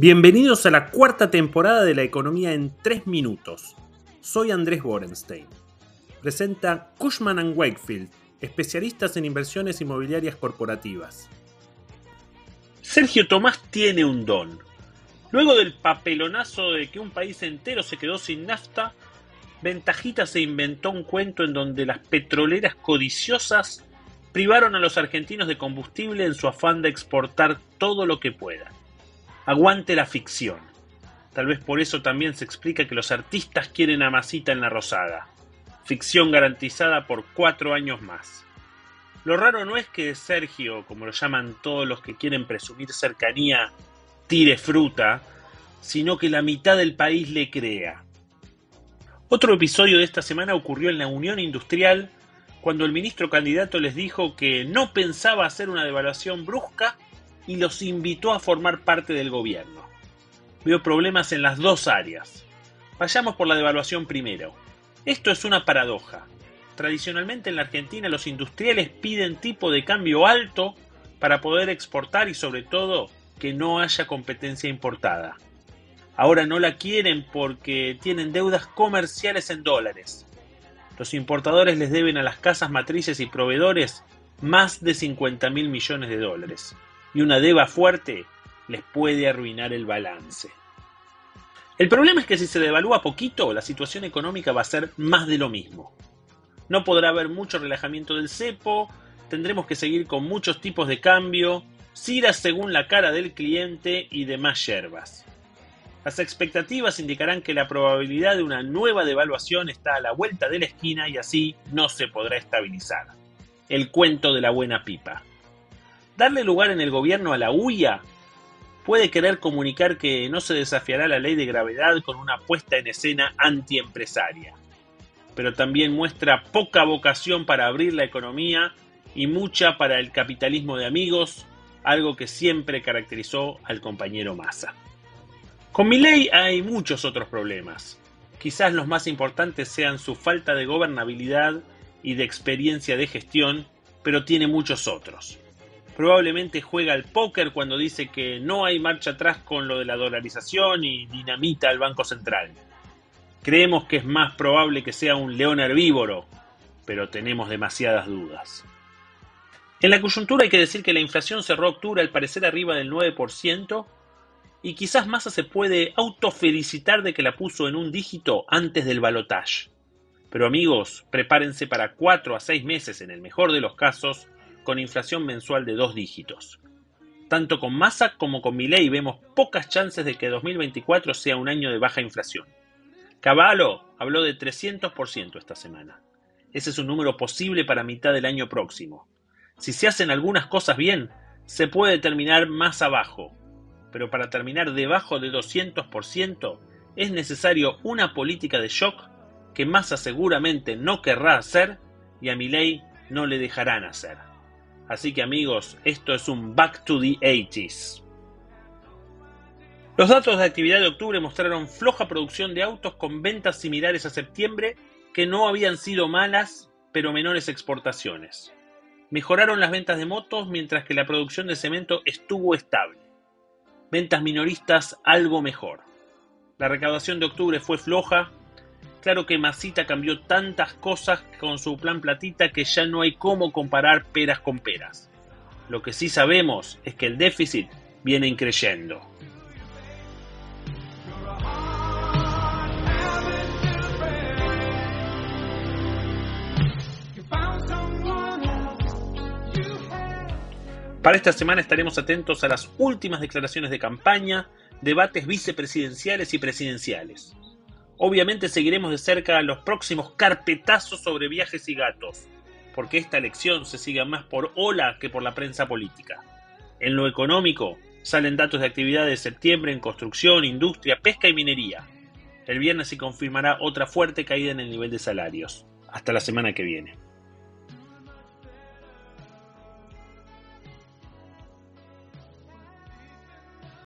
Bienvenidos a la cuarta temporada de La Economía en 3 Minutos. Soy Andrés Borenstein. Presenta Cushman ⁇ Wakefield, especialistas en inversiones inmobiliarias corporativas. Sergio Tomás tiene un don. Luego del papelonazo de que un país entero se quedó sin nafta, Ventajita se inventó un cuento en donde las petroleras codiciosas privaron a los argentinos de combustible en su afán de exportar todo lo que puedan. Aguante la ficción. Tal vez por eso también se explica que los artistas quieren a Masita en la Rosada. Ficción garantizada por cuatro años más. Lo raro no es que Sergio, como lo llaman todos los que quieren presumir cercanía, tire fruta, sino que la mitad del país le crea. Otro episodio de esta semana ocurrió en la Unión Industrial cuando el ministro candidato les dijo que no pensaba hacer una devaluación brusca y los invitó a formar parte del gobierno. Veo problemas en las dos áreas. Vayamos por la devaluación primero. Esto es una paradoja. Tradicionalmente en la Argentina los industriales piden tipo de cambio alto para poder exportar y sobre todo que no haya competencia importada. Ahora no la quieren porque tienen deudas comerciales en dólares. Los importadores les deben a las casas matrices y proveedores más de 50 mil millones de dólares y una deba fuerte les puede arruinar el balance. El problema es que si se devalúa poquito, la situación económica va a ser más de lo mismo. No podrá haber mucho relajamiento del cepo, tendremos que seguir con muchos tipos de cambio, ciras según la cara del cliente y demás yerbas. Las expectativas indicarán que la probabilidad de una nueva devaluación está a la vuelta de la esquina y así no se podrá estabilizar. El cuento de la buena pipa. Darle lugar en el gobierno a la huya puede querer comunicar que no se desafiará la ley de gravedad con una puesta en escena antiempresaria, pero también muestra poca vocación para abrir la economía y mucha para el capitalismo de amigos, algo que siempre caracterizó al compañero Massa. Con mi ley hay muchos otros problemas. Quizás los más importantes sean su falta de gobernabilidad y de experiencia de gestión, pero tiene muchos otros probablemente juega al póker cuando dice que no hay marcha atrás con lo de la dolarización y dinamita al Banco Central. Creemos que es más probable que sea un león herbívoro, pero tenemos demasiadas dudas. En la coyuntura hay que decir que la inflación cerró octubre al parecer arriba del 9% y quizás Massa se puede autofelicitar de que la puso en un dígito antes del balotage. Pero amigos, prepárense para 4 a 6 meses en el mejor de los casos con inflación mensual de dos dígitos. Tanto con Massa como con Milei vemos pocas chances de que 2024 sea un año de baja inflación. Cavallo habló de 300% esta semana. Ese es un número posible para mitad del año próximo. Si se hacen algunas cosas bien, se puede terminar más abajo, pero para terminar debajo de 200% es necesario una política de shock que Massa seguramente no querrá hacer y a Milei no le dejarán hacer. Así que amigos, esto es un Back to the 80s. Los datos de actividad de octubre mostraron floja producción de autos con ventas similares a septiembre que no habían sido malas, pero menores exportaciones. Mejoraron las ventas de motos mientras que la producción de cemento estuvo estable. Ventas minoristas algo mejor. La recaudación de octubre fue floja Claro que Masita cambió tantas cosas con su plan platita que ya no hay cómo comparar peras con peras. Lo que sí sabemos es que el déficit viene increyendo. Para esta semana estaremos atentos a las últimas declaraciones de campaña, debates vicepresidenciales y presidenciales. Obviamente seguiremos de cerca los próximos carpetazos sobre viajes y gatos, porque esta elección se sigue más por ola que por la prensa política. En lo económico, salen datos de actividad de septiembre en construcción, industria, pesca y minería. El viernes se confirmará otra fuerte caída en el nivel de salarios. Hasta la semana que viene.